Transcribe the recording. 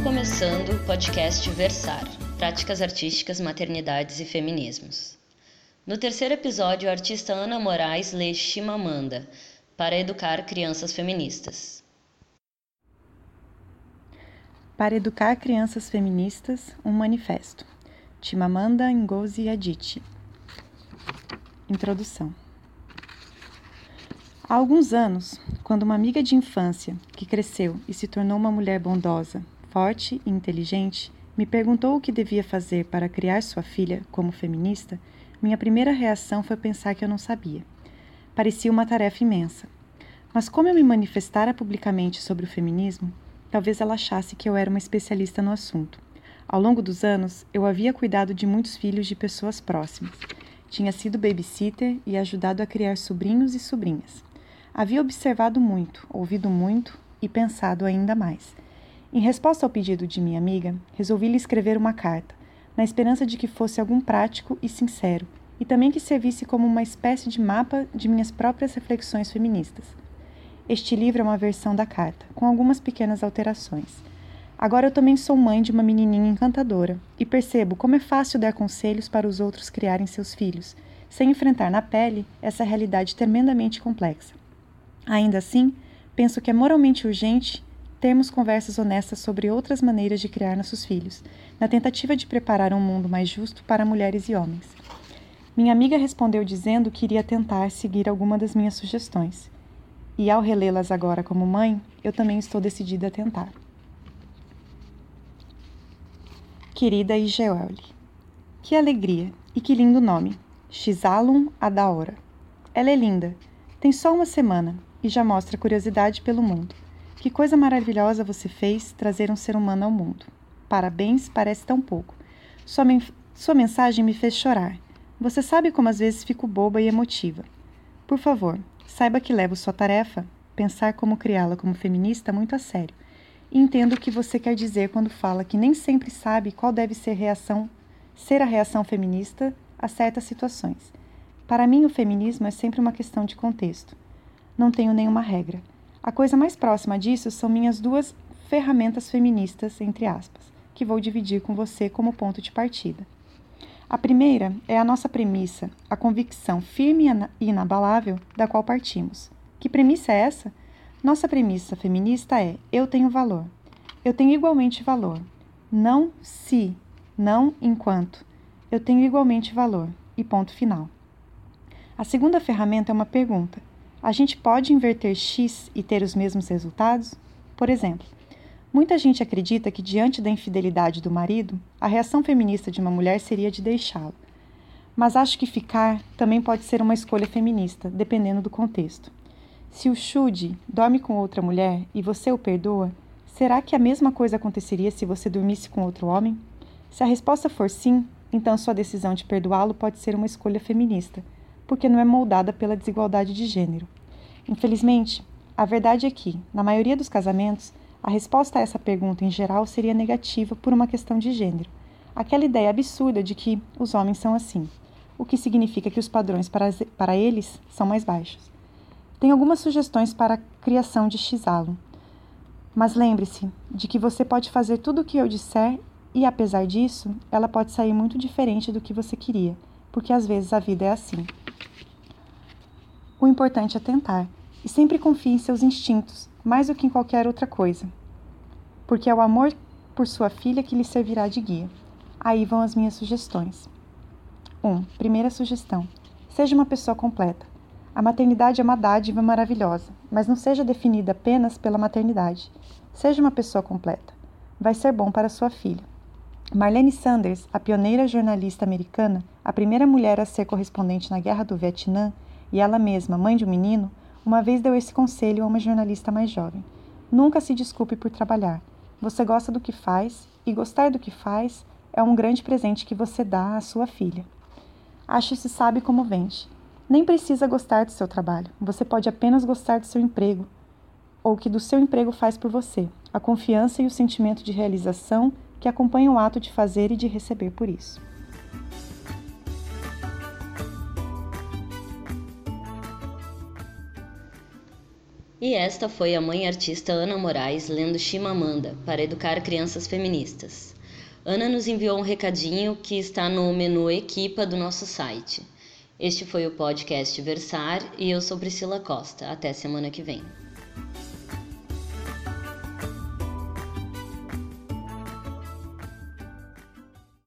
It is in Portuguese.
começando o podcast Versar Práticas Artísticas, Maternidades e Feminismos. No terceiro episódio, a artista Ana Moraes lê Chimamanda para educar crianças feministas. Para educar crianças feministas, um manifesto. Chimamanda Ngozi Adichie. Introdução. Há alguns anos, quando uma amiga de infância, que cresceu e se tornou uma mulher bondosa, forte e inteligente, me perguntou o que devia fazer para criar sua filha como feminista, minha primeira reação foi pensar que eu não sabia. Parecia uma tarefa imensa. Mas como eu me manifestara publicamente sobre o feminismo, talvez ela achasse que eu era uma especialista no assunto. Ao longo dos anos, eu havia cuidado de muitos filhos de pessoas próximas. Tinha sido babysitter e ajudado a criar sobrinhos e sobrinhas. Havia observado muito, ouvido muito e pensado ainda mais. Em resposta ao pedido de minha amiga, resolvi lhe escrever uma carta, na esperança de que fosse algum prático e sincero, e também que servisse como uma espécie de mapa de minhas próprias reflexões feministas. Este livro é uma versão da carta, com algumas pequenas alterações. Agora eu também sou mãe de uma menininha encantadora e percebo como é fácil dar conselhos para os outros criarem seus filhos, sem enfrentar na pele essa realidade tremendamente complexa. Ainda assim, penso que é moralmente urgente termos conversas honestas sobre outras maneiras de criar nossos filhos, na tentativa de preparar um mundo mais justo para mulheres e homens. Minha amiga respondeu dizendo que iria tentar seguir alguma das minhas sugestões. E ao relê-las agora como mãe, eu também estou decidida a tentar. Querida Igeoli, que alegria e que lindo nome! Xalum Adaora. Ela é linda. Tem só uma semana e já mostra curiosidade pelo mundo. Que coisa maravilhosa você fez trazer um ser humano ao mundo. Parabéns, parece tão pouco. Sua, men sua mensagem me fez chorar. Você sabe como às vezes fico boba e emotiva. Por favor, saiba que levo sua tarefa, pensar como criá-la como feminista, muito a sério. E entendo o que você quer dizer quando fala que nem sempre sabe qual deve ser, reação, ser a reação feminista a certas situações. Para mim, o feminismo é sempre uma questão de contexto não tenho nenhuma regra. A coisa mais próxima disso são minhas duas ferramentas feministas, entre aspas, que vou dividir com você como ponto de partida. A primeira é a nossa premissa, a convicção firme e inabalável da qual partimos. Que premissa é essa? Nossa premissa feminista é: eu tenho valor. Eu tenho igualmente valor. Não se, não enquanto. Eu tenho igualmente valor. E ponto final. A segunda ferramenta é uma pergunta a gente pode inverter X e ter os mesmos resultados? Por exemplo, muita gente acredita que, diante da infidelidade do marido, a reação feminista de uma mulher seria de deixá-lo. Mas acho que ficar também pode ser uma escolha feminista, dependendo do contexto. Se o Shude dorme com outra mulher e você o perdoa, será que a mesma coisa aconteceria se você dormisse com outro homem? Se a resposta for sim, então sua decisão de perdoá-lo pode ser uma escolha feminista porque não é moldada pela desigualdade de gênero. Infelizmente, a verdade é que, na maioria dos casamentos, a resposta a essa pergunta em geral seria negativa por uma questão de gênero. Aquela ideia absurda de que os homens são assim, o que significa que os padrões para, para eles são mais baixos. Tem algumas sugestões para a criação de Xalo. Mas lembre-se de que você pode fazer tudo o que eu disser e, apesar disso, ela pode sair muito diferente do que você queria, porque às vezes a vida é assim. O importante é tentar, e sempre confie em seus instintos, mais do que em qualquer outra coisa, porque é o amor por sua filha que lhe servirá de guia. Aí vão as minhas sugestões. 1. Um, primeira sugestão: seja uma pessoa completa. A maternidade é uma dádiva maravilhosa, mas não seja definida apenas pela maternidade. Seja uma pessoa completa. Vai ser bom para sua filha. Marlene Sanders, a pioneira jornalista americana, a primeira mulher a ser correspondente na Guerra do Vietnã, e ela mesma, mãe de um menino, uma vez deu esse conselho a uma jornalista mais jovem: Nunca se desculpe por trabalhar. Você gosta do que faz e gostar do que faz é um grande presente que você dá à sua filha. Acho se sabe como vende. Nem precisa gostar do seu trabalho, você pode apenas gostar do seu emprego ou que do seu emprego faz por você, a confiança e o sentimento de realização que acompanham o ato de fazer e de receber por isso. E esta foi a mãe artista Ana Moraes lendo Chimamanda para educar crianças feministas. Ana nos enviou um recadinho que está no menu Equipa do nosso site. Este foi o podcast Versar e eu sou Priscila Costa. Até semana que vem.